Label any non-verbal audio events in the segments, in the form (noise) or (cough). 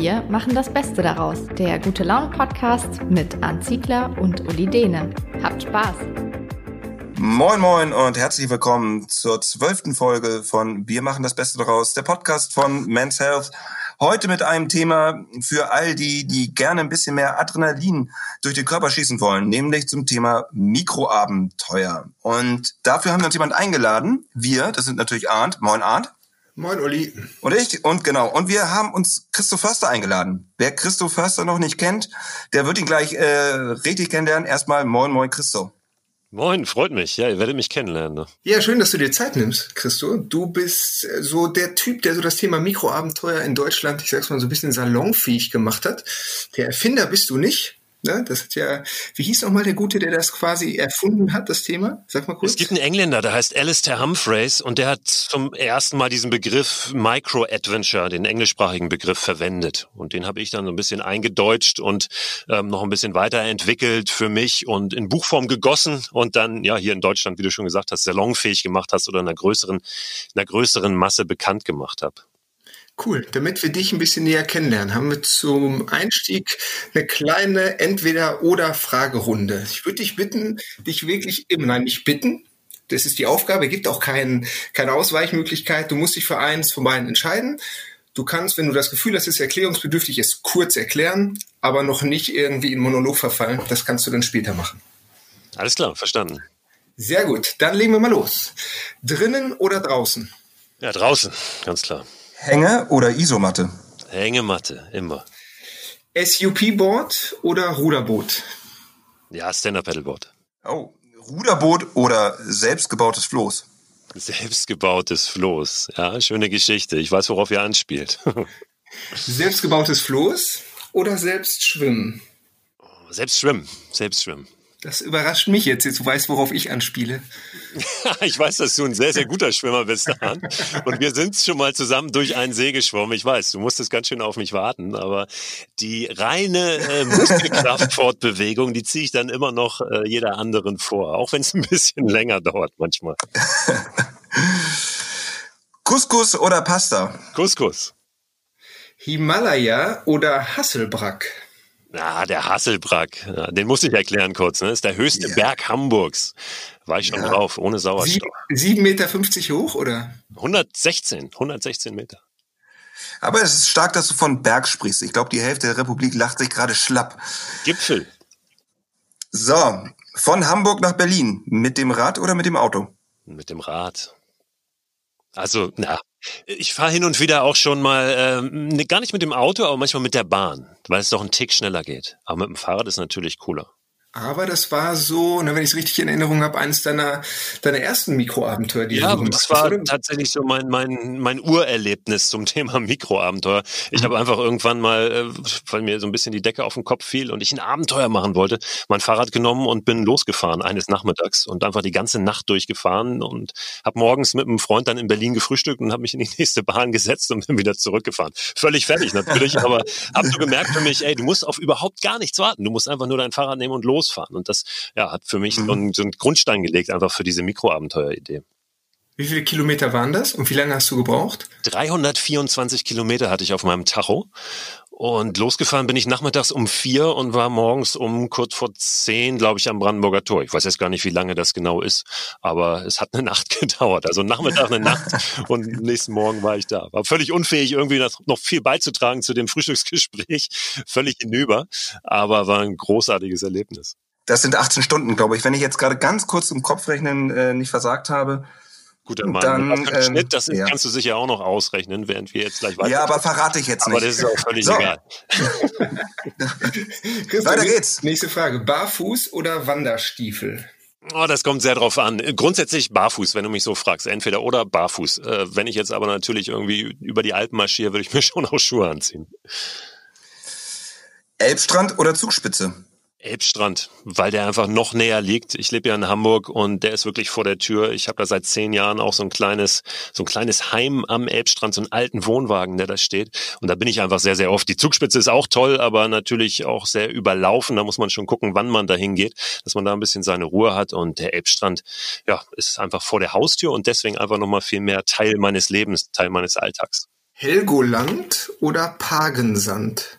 Wir machen das Beste daraus. Der Gute Laune Podcast mit Arndt Ziegler und Uli Dehne. Habt Spaß! Moin Moin und herzlich willkommen zur zwölften Folge von Wir machen das Beste daraus, der Podcast von Men's Health. Heute mit einem Thema für all die, die gerne ein bisschen mehr Adrenalin durch den Körper schießen wollen, nämlich zum Thema Mikroabenteuer. Und dafür haben wir uns jemand eingeladen. Wir, das sind natürlich Arndt. Moin Arndt. Moin Uli. Und ich, und genau. Und wir haben uns Christoph Förster eingeladen. Wer Christoph Förster noch nicht kennt, der wird ihn gleich äh, richtig kennenlernen. Erstmal Moin Moin Christoph. Moin, freut mich. Ja, ihr werdet mich kennenlernen. Ne? Ja, schön, dass du dir Zeit nimmst, Christo. Du bist äh, so der Typ, der so das Thema Mikroabenteuer in Deutschland, ich sag's mal so ein bisschen salonfähig gemacht hat. Der Erfinder bist du nicht. Ne? Das hat ja, wie hieß nochmal der Gute, der das quasi erfunden hat, das Thema? Sag mal kurz. Es gibt einen Engländer, der heißt Alistair Humphreys und der hat zum ersten Mal diesen Begriff Micro-Adventure, den englischsprachigen Begriff, verwendet. Und den habe ich dann so ein bisschen eingedeutscht und ähm, noch ein bisschen weiterentwickelt für mich und in Buchform gegossen und dann ja hier in Deutschland, wie du schon gesagt hast, salonfähig gemacht hast oder einer größeren, einer größeren Masse bekannt gemacht habe. Cool. Damit wir dich ein bisschen näher kennenlernen, haben wir zum Einstieg eine kleine Entweder-oder-Fragerunde. Ich würde dich bitten, dich wirklich immer, nein, nicht bitten. Das ist die Aufgabe, gibt auch kein, keine Ausweichmöglichkeit. Du musst dich für eins von beiden entscheiden. Du kannst, wenn du das Gefühl hast, es ist erklärungsbedürftig, es kurz erklären, aber noch nicht irgendwie in Monolog verfallen. Das kannst du dann später machen. Alles klar, verstanden. Sehr gut. Dann legen wir mal los. Drinnen oder draußen? Ja, draußen, ganz klar. Hänge oder Isomatte? Hängematte, immer. SUP-Board oder Ruderboot? Ja, Stand-Up-Pedalboard. Oh, Ruderboot oder selbstgebautes Floß? Selbstgebautes Floß. Ja, schöne Geschichte. Ich weiß, worauf ihr anspielt. (laughs) selbstgebautes Floß oder selbst schwimmen? Selbst schwimmen. Selbst schwimmen. Das überrascht mich jetzt. Jetzt du weißt, worauf ich anspiele. (laughs) ich weiß, dass du ein sehr, sehr guter Schwimmer bist, Dan. Und wir sind schon mal zusammen durch einen See geschwommen. Ich weiß, du musstest ganz schön auf mich warten. Aber die reine äh, Muskelkraftfortbewegung, die ziehe ich dann immer noch äh, jeder anderen vor. Auch wenn es ein bisschen (laughs) länger dauert manchmal. (laughs) Couscous oder Pasta? Couscous. Himalaya oder Hasselbrack? Ah, der Hasselbrack, ja, den muss ich erklären kurz. Ne? Das ist der höchste ja. Berg Hamburgs. War ich schon ja. drauf, ohne Sauerstoff. 7,50 Meter hoch, oder? 116, 116 Meter. Aber es ist stark, dass du von Berg sprichst. Ich glaube, die Hälfte der Republik lacht sich gerade schlapp. Gipfel. So, von Hamburg nach Berlin. Mit dem Rad oder mit dem Auto? Mit dem Rad. Also, na, ich fahre hin und wieder auch schon mal, ne, gar nicht mit dem Auto, aber manchmal mit der Bahn, weil es doch einen Tick schneller geht. Aber mit dem Fahrrad ist natürlich cooler. Aber das war so, ne, wenn ich es richtig in Erinnerung habe, eines deiner, deiner ersten Mikroabenteuer, die ja, du gemacht das war oder? tatsächlich so mein, mein, mein Urerlebnis zum (laughs) Thema Mikroabenteuer. Ich mhm. habe einfach irgendwann mal, äh, weil mir so ein bisschen die Decke auf den Kopf fiel und ich ein Abenteuer machen wollte, mein Fahrrad genommen und bin losgefahren eines Nachmittags und einfach die ganze Nacht durchgefahren und habe morgens mit einem Freund dann in Berlin gefrühstückt und habe mich in die (laughs) nächste Bahn gesetzt und bin wieder zurückgefahren. Völlig fertig natürlich, aber habe so gemerkt für mich, ey, du musst auf überhaupt gar nichts warten. Du musst einfach nur dein Fahrrad nehmen und los losfahren. Und das ja, hat für mich mhm. so, einen, so einen Grundstein gelegt, einfach für diese Mikroabenteuer-Idee. Wie viele Kilometer waren das und wie lange hast du gebraucht? 324 Kilometer hatte ich auf meinem Tacho. Und losgefahren bin ich nachmittags um vier und war morgens um kurz vor zehn, glaube ich, am Brandenburger Tor. Ich weiß jetzt gar nicht, wie lange das genau ist, aber es hat eine (laughs) Nacht gedauert. Also Nachmittag eine Nacht (laughs) und nächsten Morgen war ich da. War völlig unfähig, irgendwie noch viel beizutragen zu dem Frühstücksgespräch. (laughs) Völlig hinüber, aber war ein großartiges Erlebnis. Das sind 18 Stunden, glaube ich. Wenn ich jetzt gerade ganz kurz im Kopf rechnen äh, nicht versagt habe, Guter Mann. Dann, das, ähm, Schnitt, das ja. kannst du sicher auch noch ausrechnen, während wir jetzt gleich weiter. Ja, aber verrate ich jetzt nicht. Aber das ist auch völlig so. egal. (laughs) weiter geht's. Nächste Frage. Barfuß oder Wanderstiefel? Oh, das kommt sehr drauf an. Grundsätzlich barfuß, wenn du mich so fragst. Entweder oder barfuß. Äh, wenn ich jetzt aber natürlich irgendwie über die Alpen marschiere, würde ich mir (laughs) schon auch Schuhe anziehen. Elbstrand oder Zugspitze? Elbstrand, weil der einfach noch näher liegt. Ich lebe ja in Hamburg und der ist wirklich vor der Tür. Ich habe da seit zehn Jahren auch so ein kleines, so ein kleines Heim am Elbstrand, so einen alten Wohnwagen, der da steht. Und da bin ich einfach sehr, sehr oft. Die Zugspitze ist auch toll, aber natürlich auch sehr überlaufen. Da muss man schon gucken, wann man da hingeht, dass man da ein bisschen seine Ruhe hat. Und der Elbstrand, ja, ist einfach vor der Haustür und deswegen einfach nochmal viel mehr Teil meines Lebens, Teil meines Alltags. Helgoland oder Pagensand?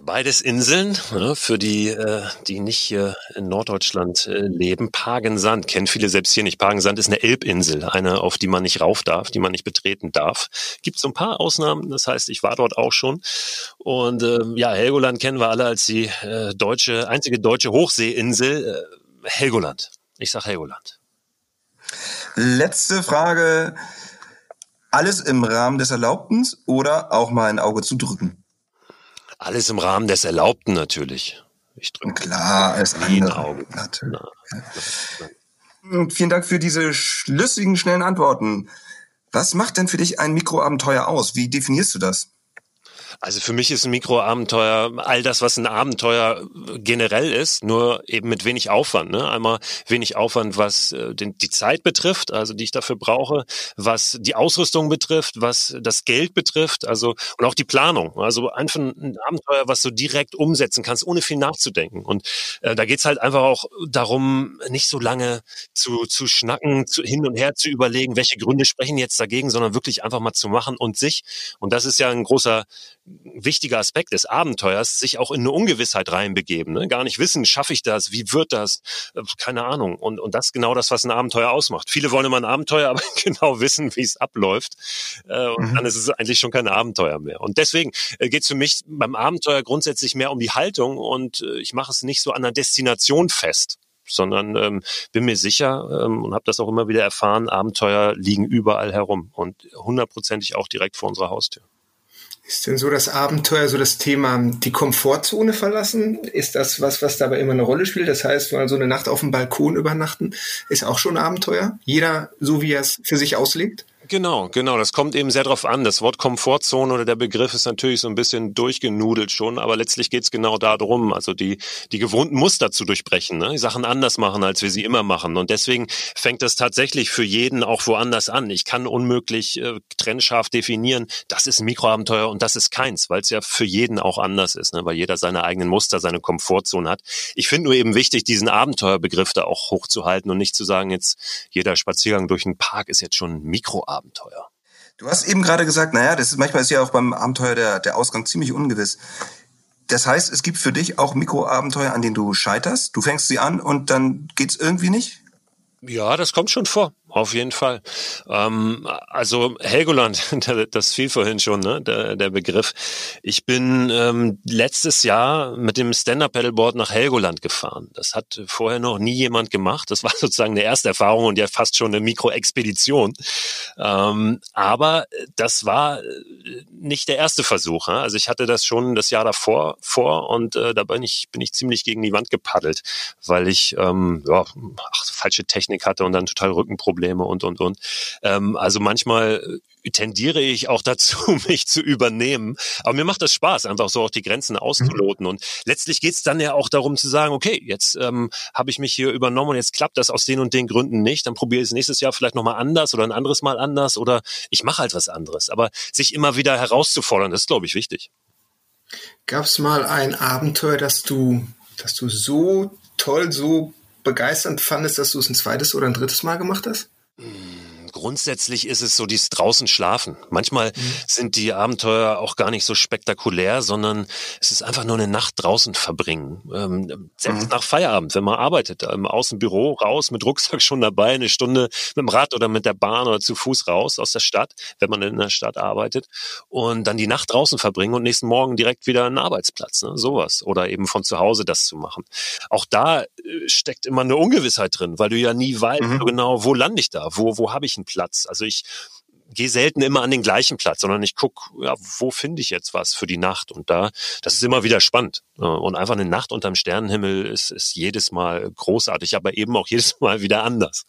Beides Inseln, ne, für die, äh, die nicht hier in Norddeutschland äh, leben. Pagensand kennen viele selbst hier nicht. Pagensand ist eine Elbinsel, eine, auf die man nicht rauf darf, die man nicht betreten darf. Gibt so ein paar Ausnahmen, das heißt, ich war dort auch schon. Und äh, ja, Helgoland kennen wir alle als die äh, deutsche, einzige deutsche Hochseeinsel. Äh, Helgoland. Ich sag Helgoland. Letzte Frage. Alles im Rahmen des Erlaubten oder auch mal ein Auge zu drücken? Alles im Rahmen des Erlaubten natürlich. Ich drücke Klar, als andere. Augen. Natürlich. Na, Vielen Dank für diese schlüssigen, schnellen Antworten. Was macht denn für dich ein Mikroabenteuer aus? Wie definierst du das? Also für mich ist ein Mikroabenteuer all das, was ein Abenteuer generell ist, nur eben mit wenig Aufwand. Ne? Einmal wenig Aufwand, was äh, den, die Zeit betrifft, also die ich dafür brauche, was die Ausrüstung betrifft, was das Geld betrifft, also und auch die Planung. Also einfach ein Abenteuer, was du direkt umsetzen kannst, ohne viel nachzudenken. Und äh, da geht's halt einfach auch darum, nicht so lange zu, zu schnacken, zu, hin und her zu überlegen, welche Gründe sprechen jetzt dagegen, sondern wirklich einfach mal zu machen und sich. Und das ist ja ein großer wichtiger Aspekt des Abenteuers, sich auch in eine Ungewissheit reinbegeben. Ne? Gar nicht wissen, schaffe ich das, wie wird das, äh, keine Ahnung. Und, und das ist genau das, was ein Abenteuer ausmacht. Viele wollen immer ein Abenteuer, (laughs) aber genau wissen, wie es abläuft. Äh, und mhm. dann ist es eigentlich schon kein Abenteuer mehr. Und deswegen äh, geht es für mich beim Abenteuer grundsätzlich mehr um die Haltung und äh, ich mache es nicht so an der Destination fest sondern ähm, bin mir sicher ähm, und habe das auch immer wieder erfahren, Abenteuer liegen überall herum und hundertprozentig auch direkt vor unserer Haustür. Ist denn so das Abenteuer, so das Thema die Komfortzone verlassen? Ist das was, was dabei immer eine Rolle spielt? Das heißt, mal so eine Nacht auf dem Balkon übernachten ist auch schon ein Abenteuer. Jeder so, wie er es für sich auslegt? Genau, genau. Das kommt eben sehr drauf an. Das Wort Komfortzone oder der Begriff ist natürlich so ein bisschen durchgenudelt schon, aber letztlich geht es genau darum, also die, die gewohnten Muster zu durchbrechen, ne? die Sachen anders machen, als wir sie immer machen. Und deswegen fängt das tatsächlich für jeden auch woanders an. Ich kann unmöglich äh, trennscharf definieren, das ist ein Mikroabenteuer und das ist keins, weil es ja für jeden auch anders ist, ne? weil jeder seine eigenen Muster, seine Komfortzone hat. Ich finde nur eben wichtig, diesen Abenteuerbegriff da auch hochzuhalten und nicht zu sagen, jetzt jeder Spaziergang durch einen Park ist jetzt schon ein Mikroabenteuer. Abenteuer. Du hast eben gerade gesagt, naja, das ist manchmal ist ja auch beim Abenteuer der, der Ausgang ziemlich ungewiss. Das heißt, es gibt für dich auch Mikroabenteuer, an denen du scheiterst. Du fängst sie an und dann geht's irgendwie nicht? Ja, das kommt schon vor. Auf jeden Fall. Ähm, also Helgoland, (laughs) das fiel vorhin schon, ne? der, der Begriff. Ich bin ähm, letztes Jahr mit dem Stand-Up-Pedalboard nach Helgoland gefahren. Das hat vorher noch nie jemand gemacht. Das war (laughs) sozusagen eine erste Erfahrung und ja fast schon eine Mikroexpedition. Ähm, aber das war äh, nicht der erste Versuch. Ne? Also ich hatte das schon das Jahr davor vor und äh, da bin ich, bin ich ziemlich gegen die Wand gepaddelt, weil ich ähm, ja, ach, falsche Technik hatte und dann total Rückenprobleme Probleme und, und, und. Ähm, also manchmal tendiere ich auch (laughs) dazu, mich zu übernehmen. Aber mir macht das Spaß, einfach so auch die Grenzen auszuloten. Und letztlich geht es dann ja auch darum zu sagen, okay, jetzt ähm, habe ich mich hier übernommen und jetzt klappt das aus den und den Gründen nicht. Dann probiere ich es nächstes Jahr vielleicht nochmal anders oder ein anderes Mal anders oder ich mache halt was anderes. Aber sich immer wieder herauszufordern, das ist, glaube ich, wichtig. Gab es mal ein Abenteuer, das du, das du so toll, so begeisternd fandest, dass du es ein zweites oder ein drittes Mal gemacht hast? Grundsätzlich ist es so dieses draußen schlafen. Manchmal mhm. sind die Abenteuer auch gar nicht so spektakulär, sondern es ist einfach nur eine Nacht draußen verbringen. Ähm, selbst mhm. nach Feierabend, wenn man arbeitet, im Außenbüro raus, mit Rucksack schon dabei, eine Stunde mit dem Rad oder mit der Bahn oder zu Fuß raus aus der Stadt, wenn man in der Stadt arbeitet und dann die Nacht draußen verbringen und nächsten Morgen direkt wieder einen Arbeitsplatz, ne? sowas. Oder eben von zu Hause das zu machen. Auch da äh, steckt immer eine Ungewissheit drin, weil du ja nie weißt mhm. genau, wo lande ich da, wo, wo habe ich einen Platz. Also ich gehe selten immer an den gleichen Platz, sondern ich gucke, ja, wo finde ich jetzt was für die Nacht? Und da, das ist immer wieder spannend. Und einfach eine Nacht unterm Sternenhimmel ist, ist jedes Mal großartig, aber eben auch (laughs) jedes Mal wieder anders.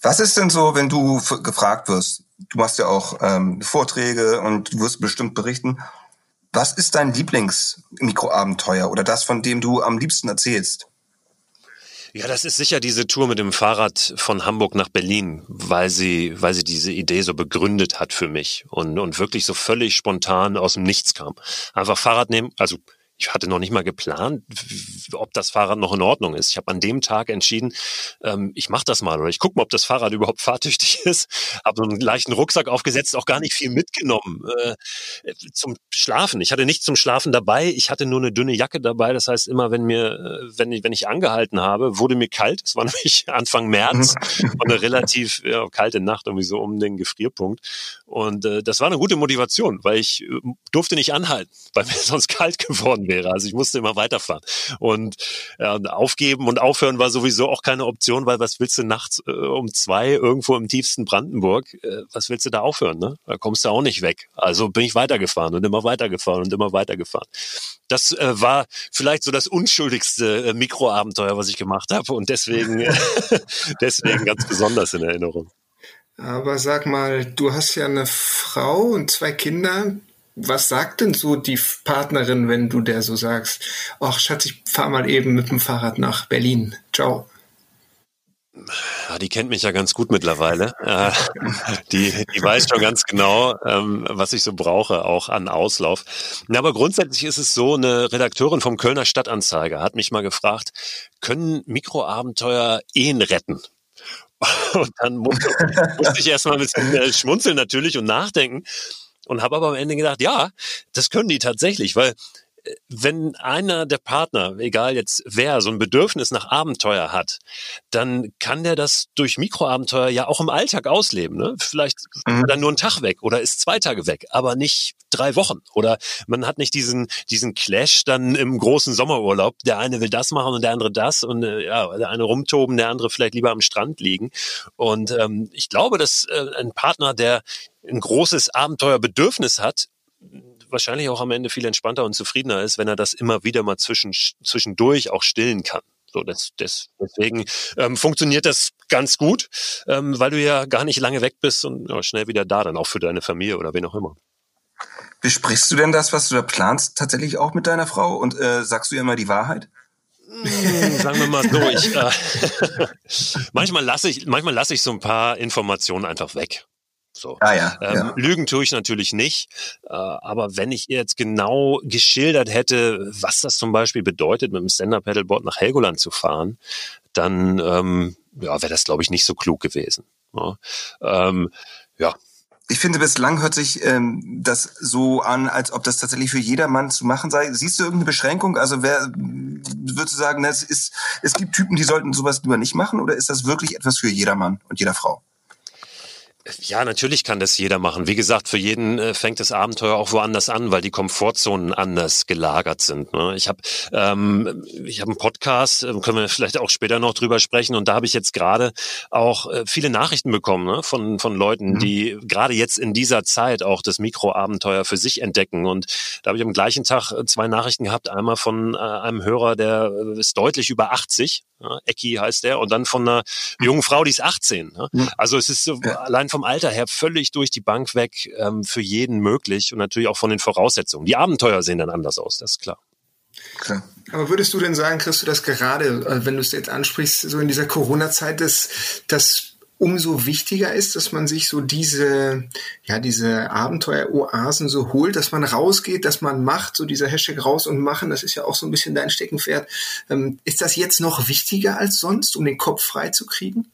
Was ist denn so, wenn du gefragt wirst? Du machst ja auch ähm, Vorträge und du wirst bestimmt berichten. Was ist dein Lieblingsmikroabenteuer oder das, von dem du am liebsten erzählst? Ja, das ist sicher diese Tour mit dem Fahrrad von Hamburg nach Berlin, weil sie, weil sie diese Idee so begründet hat für mich und, und wirklich so völlig spontan aus dem Nichts kam. Einfach Fahrrad nehmen, also ich hatte noch nicht mal geplant, ob das Fahrrad noch in Ordnung ist. Ich habe an dem Tag entschieden, ähm, ich mache das mal oder ich gucke mal, ob das Fahrrad überhaupt (laughs) fahrtüchtig ist. Habe so einen leichten Rucksack aufgesetzt, auch gar nicht viel mitgenommen äh, zum Schlafen. Ich hatte nichts zum Schlafen dabei. Ich hatte nur eine dünne Jacke dabei. Das heißt, immer wenn mir, äh, wenn ich, wenn ich angehalten habe, wurde mir kalt. Es war (laughs) nämlich Anfang März und eine relativ ja, kalte Nacht, irgendwie so um den Gefrierpunkt. Und äh, das war eine gute Motivation, weil ich äh, durfte nicht anhalten, weil mir (laughs) sonst kalt geworden wäre. Also ich musste immer weiterfahren. Und ja, aufgeben und aufhören war sowieso auch keine Option, weil was willst du nachts äh, um zwei irgendwo im tiefsten Brandenburg, äh, was willst du da aufhören? Ne? Da kommst du auch nicht weg. Also bin ich weitergefahren und immer weitergefahren und immer weitergefahren. Das äh, war vielleicht so das unschuldigste äh, Mikroabenteuer, was ich gemacht habe und deswegen, äh, (laughs) (laughs) deswegen ganz besonders in Erinnerung. Aber sag mal, du hast ja eine Frau und zwei Kinder was sagt denn so die Partnerin, wenn du der so sagst, ach Schatz, ich fahr mal eben mit dem Fahrrad nach Berlin. Ciao. Die kennt mich ja ganz gut mittlerweile. Äh, die, die weiß schon ganz genau, ähm, was ich so brauche, auch an Auslauf. Na, aber grundsätzlich ist es so, eine Redakteurin vom Kölner Stadtanzeiger hat mich mal gefragt, können Mikroabenteuer Ehen retten? Und dann musste, musste ich erstmal ein bisschen äh, schmunzeln natürlich und nachdenken und habe aber am Ende gedacht, ja, das können die tatsächlich, weil wenn einer der Partner, egal jetzt wer, so ein Bedürfnis nach Abenteuer hat, dann kann der das durch Mikroabenteuer ja auch im Alltag ausleben. Ne? Vielleicht mhm. dann nur einen Tag weg oder ist zwei Tage weg, aber nicht drei Wochen. Oder man hat nicht diesen, diesen Clash dann im großen Sommerurlaub. Der eine will das machen und der andere das und äh, ja, der eine rumtoben, der andere vielleicht lieber am Strand liegen. Und ähm, ich glaube, dass äh, ein Partner, der ein großes Abenteuerbedürfnis hat, wahrscheinlich auch am Ende viel entspannter und zufriedener ist, wenn er das immer wieder mal zwischen, zwischendurch auch stillen kann. So, das, das, deswegen ähm, funktioniert das ganz gut, ähm, weil du ja gar nicht lange weg bist und ja, schnell wieder da, dann auch für deine Familie oder wen auch immer. Besprichst du denn das, was du da planst, tatsächlich auch mit deiner Frau und äh, sagst du ihr immer die Wahrheit? Hm, sagen wir mal so, (laughs) ich, äh, (laughs) manchmal lasse ich, manchmal lasse ich so ein paar Informationen einfach weg. So. Ah, ja, ähm, ja. Lügen tue ich natürlich nicht, äh, aber wenn ich ihr jetzt genau geschildert hätte, was das zum Beispiel bedeutet, mit dem Stand-Up-Paddleboard nach Helgoland zu fahren, dann ähm, ja, wäre das, glaube ich, nicht so klug gewesen. Ja. Ähm, ja. Ich finde, bislang hört sich ähm, das so an, als ob das tatsächlich für jedermann zu machen sei. Siehst du irgendeine Beschränkung? Also wer würdest du sagen, es ist, es gibt Typen, die sollten sowas lieber nicht machen, oder ist das wirklich etwas für jedermann und jeder Frau? Ja, natürlich kann das jeder machen. Wie gesagt, für jeden äh, fängt das Abenteuer auch woanders an, weil die Komfortzonen anders gelagert sind. Ne? Ich habe ähm, ich hab einen Podcast, äh, können wir vielleicht auch später noch drüber sprechen. Und da habe ich jetzt gerade auch äh, viele Nachrichten bekommen ne? von, von Leuten, mhm. die gerade jetzt in dieser Zeit auch das Mikroabenteuer für sich entdecken. Und da habe ich am gleichen Tag zwei Nachrichten gehabt. Einmal von äh, einem Hörer, der ist deutlich über 80, ja, Ecki heißt der, und dann von einer jungen Frau, die ist 18. Ne? Mhm. Also es ist so ja. allein vom Alter her völlig durch die Bank weg ähm, für jeden möglich und natürlich auch von den Voraussetzungen. Die Abenteuer sehen dann anders aus, das ist klar. Klar. Aber würdest du denn sagen, kriegst du das gerade, äh, wenn du es jetzt ansprichst, so in dieser Corona-Zeit, dass, dass umso wichtiger ist, dass man sich so diese, ja, diese Abenteuer-Oasen so holt, dass man rausgeht, dass man macht, so dieser Hashtag raus und machen, das ist ja auch so ein bisschen dein Steckenpferd. Ähm, ist das jetzt noch wichtiger als sonst, um den Kopf frei zu kriegen?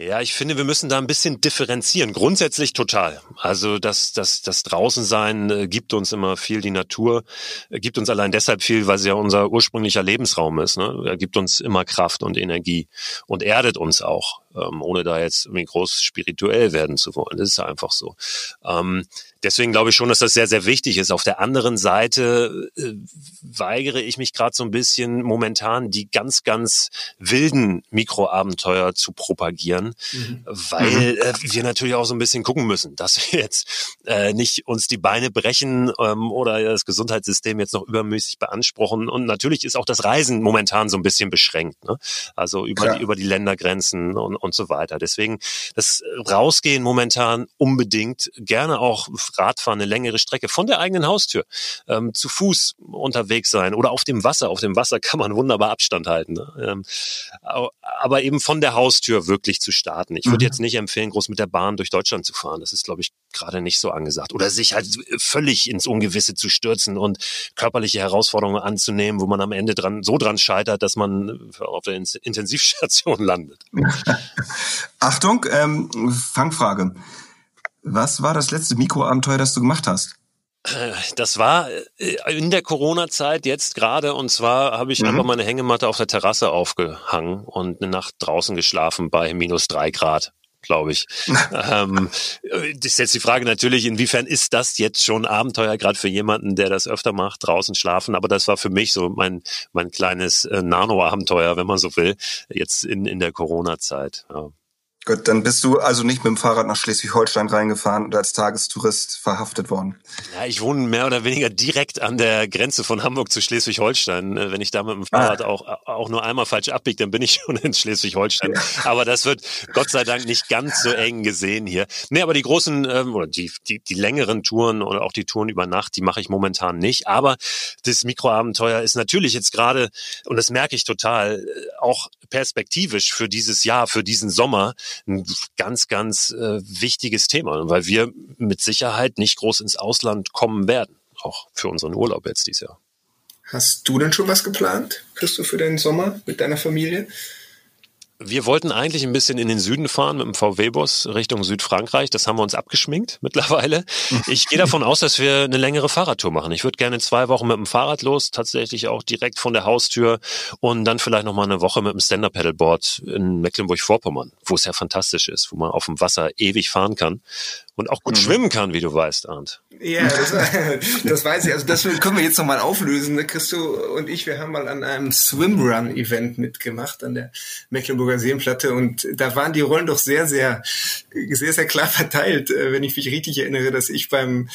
Ja, ich finde, wir müssen da ein bisschen differenzieren. Grundsätzlich total. Also das, das, das Draußensein äh, gibt uns immer viel. Die Natur äh, gibt uns allein deshalb viel, weil sie ja unser ursprünglicher Lebensraum ist. Ne? Er gibt uns immer Kraft und Energie und erdet uns auch ähm, ohne da jetzt irgendwie groß spirituell werden zu wollen. Das ist einfach so. Ähm, deswegen glaube ich schon, dass das sehr, sehr wichtig ist. Auf der anderen Seite äh, weigere ich mich gerade so ein bisschen momentan die ganz, ganz wilden Mikroabenteuer zu propagieren, mhm. weil mhm. äh, wir natürlich auch so ein bisschen gucken müssen, dass wir jetzt äh, nicht uns die Beine brechen ähm, oder das Gesundheitssystem jetzt noch übermäßig beanspruchen. Und natürlich ist auch das Reisen momentan so ein bisschen beschränkt. Ne? Also über, die, über die Ländergrenzen und, und so weiter. Deswegen das Rausgehen momentan unbedingt, gerne auch Radfahren, eine längere Strecke von der eigenen Haustür, ähm, zu Fuß unterwegs sein oder auf dem Wasser. Auf dem Wasser kann man wunderbar Abstand halten. Ne? Ähm, aber eben von der Haustür wirklich zu starten. Ich würde mhm. jetzt nicht empfehlen, groß mit der Bahn durch Deutschland zu fahren. Das ist, glaube ich, gerade nicht so angesagt. Oder sich halt völlig ins Ungewisse zu stürzen und körperliche Herausforderungen anzunehmen, wo man am Ende dran, so dran scheitert, dass man auf der Intensivstation (laughs) landet. (laughs) Achtung, ähm, Fangfrage. Was war das letzte Mikroabenteuer, das du gemacht hast? Das war äh, in der Corona-Zeit jetzt gerade und zwar habe ich mhm. einfach meine Hängematte auf der Terrasse aufgehangen und eine Nacht draußen geschlafen bei minus drei Grad glaube ich. (laughs) ähm, das ist jetzt die Frage natürlich, inwiefern ist das jetzt schon Abenteuer, gerade für jemanden, der das öfter macht, draußen schlafen. Aber das war für mich so mein, mein kleines äh, Nano-Abenteuer, wenn man so will, jetzt in, in der Corona-Zeit. Ja. Gut, dann bist du also nicht mit dem Fahrrad nach Schleswig-Holstein reingefahren und als Tagestourist verhaftet worden. Ja, ich wohne mehr oder weniger direkt an der Grenze von Hamburg zu Schleswig-Holstein. Äh, wenn ich da mit dem Fahrrad ah. auch, auch nur einmal falsch abbiege, dann bin ich (laughs) schon in Schleswig-Holstein. Ja. Aber das wird Gott sei Dank nicht ganz so eng gesehen hier. Nee, aber die großen ähm, oder die, die, die längeren Touren oder auch die Touren über Nacht, die mache ich momentan nicht. Aber das Mikroabenteuer ist natürlich jetzt gerade, und das merke ich total, äh, auch perspektivisch für dieses Jahr, für diesen Sommer ein ganz, ganz äh, wichtiges Thema, weil wir mit Sicherheit nicht groß ins Ausland kommen werden, auch für unseren Urlaub jetzt dieses Jahr. Hast du denn schon was geplant, Christoph, für deinen Sommer mit deiner Familie? Wir wollten eigentlich ein bisschen in den Süden fahren mit dem VW-Bus Richtung Südfrankreich. Das haben wir uns abgeschminkt (laughs) mittlerweile. Ich gehe davon aus, dass wir eine längere Fahrradtour machen. Ich würde gerne zwei Wochen mit dem Fahrrad los, tatsächlich auch direkt von der Haustür und dann vielleicht noch mal eine Woche mit dem Stand-Up-Pedalboard in Mecklenburg-Vorpommern, wo es ja fantastisch ist, wo man auf dem Wasser ewig fahren kann und auch gut mhm. schwimmen kann, wie du weißt, Arndt. Ja, das, (laughs) das weiß ich. Also das können wir jetzt nochmal auflösen. Ne? Christo und ich, wir haben mal an einem Swimrun-Event mitgemacht an der Mecklenburger Seenplatte und da waren die Rollen doch sehr, sehr, sehr, sehr klar verteilt, äh, wenn ich mich richtig erinnere, dass ich beim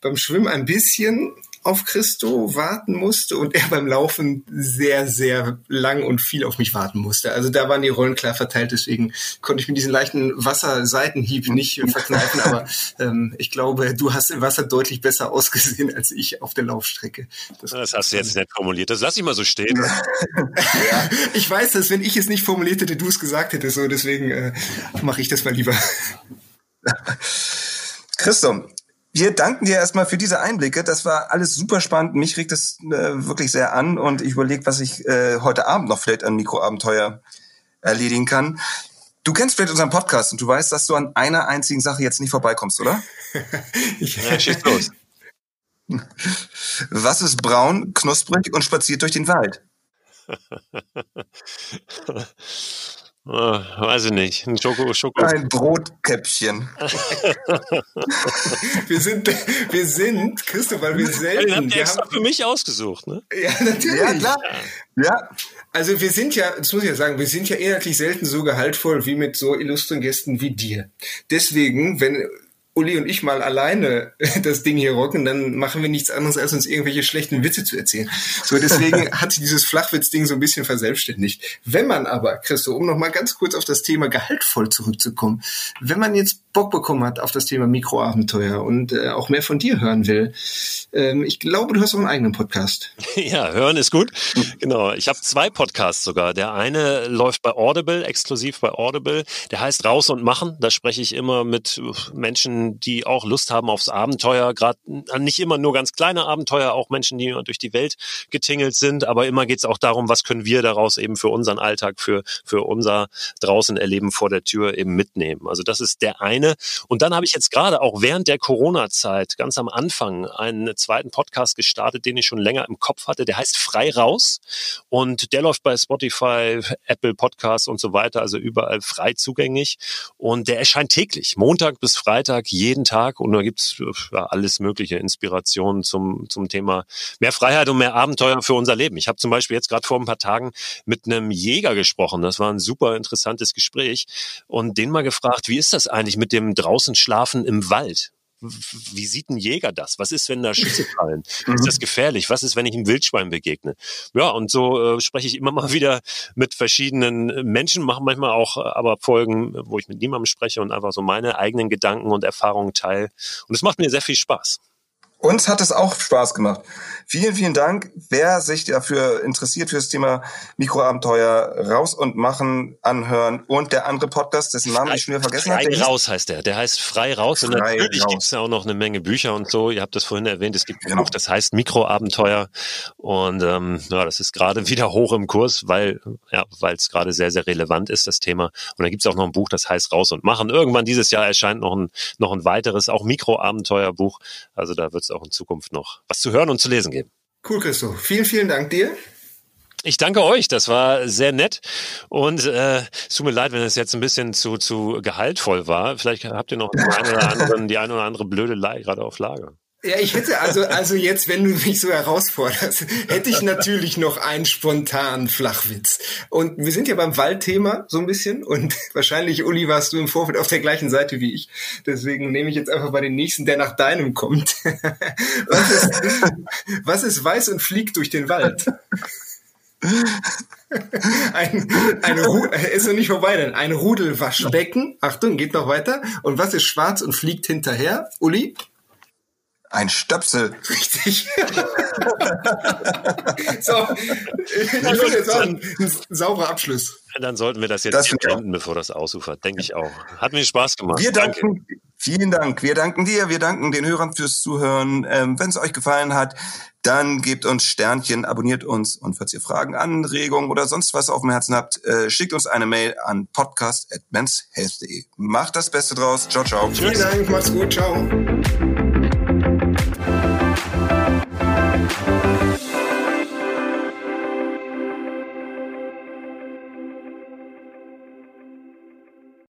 beim Schwimmen ein bisschen auf Christo warten musste und er beim Laufen sehr, sehr lang und viel auf mich warten musste. Also da waren die Rollen klar verteilt, deswegen konnte ich mir diesen leichten Wasserseitenhieb nicht verkneifen, aber ähm, ich glaube, du hast im Wasser deutlich besser ausgesehen als ich auf der Laufstrecke. Das, das hast du jetzt nicht formuliert, das lass ich mal so stehen. ja. Ich weiß, dass wenn ich es nicht formuliert hätte, du es gesagt hättest, so deswegen äh, mache ich das mal lieber. Christo, wir danken dir erstmal für diese Einblicke. Das war alles super spannend. Mich regt es äh, wirklich sehr an und ich überlege, was ich äh, heute Abend noch vielleicht an Mikroabenteuer erledigen kann. Du kennst vielleicht unseren Podcast und du weißt, dass du an einer einzigen Sache jetzt nicht vorbeikommst, oder? (laughs) ja, schieß los. (laughs) Was ist braun, knusprig und spaziert durch den Wald? (laughs) Oh, weiß ich nicht. Ein Schoko, Schoko. Ein Brotkäppchen. (laughs) wir sind, wir sind, Christoph, weil wir selten. Den habt ihr extra haben, für mich ausgesucht, ne? Ja, natürlich. Ja, klar. Ja. Also wir sind ja, das muss ich ja sagen, wir sind ja inhaltlich selten so gehaltvoll wie mit so illustren Gästen wie dir. Deswegen, wenn Uli und ich mal alleine (laughs) das Ding hier rocken, dann machen wir nichts anderes, als uns irgendwelche schlechten Witze zu erzählen. So, deswegen (laughs) hat sich dieses Flachwitz-Ding so ein bisschen verselbstständigt. Wenn man aber, Christo, um noch mal ganz kurz auf das Thema gehaltvoll zurückzukommen, wenn man jetzt Bock bekommen hat auf das Thema Mikroabenteuer und äh, auch mehr von dir hören will, ähm, ich glaube, du hast auch einen eigenen Podcast. (laughs) Ja, hören ist gut. Genau. Ich habe zwei Podcasts sogar. Der eine läuft bei Audible, exklusiv bei Audible. Der heißt Raus und Machen. Da spreche ich immer mit Menschen, die auch Lust haben aufs Abenteuer. Gerade nicht immer nur ganz kleine Abenteuer, auch Menschen, die durch die Welt getingelt sind. Aber immer geht es auch darum, was können wir daraus eben für unseren Alltag, für, für unser draußen Erleben vor der Tür eben mitnehmen. Also das ist der eine. Und dann habe ich jetzt gerade auch während der Corona-Zeit ganz am Anfang einen zweiten Podcast gestartet, den ich schon länger im Kopf hatte. Der heißt Frei raus und der läuft bei Spotify, Apple Podcasts und so weiter, also überall frei zugänglich. Und der erscheint täglich, Montag bis Freitag, jeden Tag. Und da gibt's ja, alles mögliche Inspirationen zum, zum Thema mehr Freiheit und mehr Abenteuer für unser Leben. Ich habe zum Beispiel jetzt gerade vor ein paar Tagen mit einem Jäger gesprochen. Das war ein super interessantes Gespräch und den mal gefragt, wie ist das eigentlich mit dem draußen schlafen im Wald. Wie sieht ein Jäger das? Was ist, wenn da Schüsse (laughs) fallen? Ist das gefährlich? Was ist, wenn ich einem Wildschwein begegne? Ja, und so äh, spreche ich immer (laughs) mal wieder mit verschiedenen Menschen, mache manchmal auch äh, aber Folgen, wo ich mit niemandem spreche und einfach so meine eigenen Gedanken und Erfahrungen teile. Und es macht mir sehr viel Spaß. Uns hat es auch Spaß gemacht. Vielen, vielen Dank. Wer sich dafür interessiert, für das Thema Mikroabenteuer raus und machen, anhören und der andere Podcast, dessen Namen ich schon wieder vergessen habe. Frei raus heißt der. Der heißt Frei raus. Frei und natürlich gibt es ja auch noch eine Menge Bücher und so. Ihr habt das vorhin erwähnt. Es gibt ein genau. Buch, das heißt Mikroabenteuer. Und ähm, ja, das ist gerade (laughs) wieder hoch im Kurs, weil ja, weil es gerade sehr, sehr relevant ist, das Thema. Und dann gibt es auch noch ein Buch, das heißt Raus und Machen. Irgendwann dieses Jahr erscheint noch ein, noch ein weiteres, auch Mikroabenteuerbuch. Also da wird es auch in Zukunft noch was zu hören und zu lesen geben. Cool, Christo. Vielen, vielen Dank dir. Ich danke euch, das war sehr nett und äh, es tut mir leid, wenn es jetzt ein bisschen zu, zu gehaltvoll war. Vielleicht habt ihr noch die eine oder andere Blödelei gerade auf Lager. Ja, ich hätte also, also jetzt, wenn du mich so herausforderst, hätte ich natürlich noch einen spontanen Flachwitz. Und wir sind ja beim Waldthema so ein bisschen und (laughs) wahrscheinlich, Uli, warst du im Vorfeld auf der gleichen Seite wie ich. Deswegen nehme ich jetzt einfach mal den nächsten, der nach deinem kommt. (laughs) Was ist, was ist weiß und fliegt durch den Wald? Ein, ein ist noch nicht vorbei, denn ein Rudelwaschbecken. Achtung, geht noch weiter. Und was ist schwarz und fliegt hinterher? Uli? Ein Stöpsel. Richtig. (laughs) so, (laughs) ich würde jetzt sagen, ein sauberer Abschluss. Dann sollten wir das jetzt das beenden, bevor das ausufert, denke ich auch. Hat mir Spaß gemacht. Wir danken, Danke. vielen Dank. Wir danken dir, wir danken den Hörern fürs Zuhören. Ähm, Wenn es euch gefallen hat, dann gebt uns Sternchen, abonniert uns und falls ihr Fragen, Anregungen oder sonst was auf dem Herzen habt, äh, schickt uns eine Mail an podcast.menshealth.de. Macht das Beste draus. Ciao, ciao. Vielen Dank, macht's gut, ciao.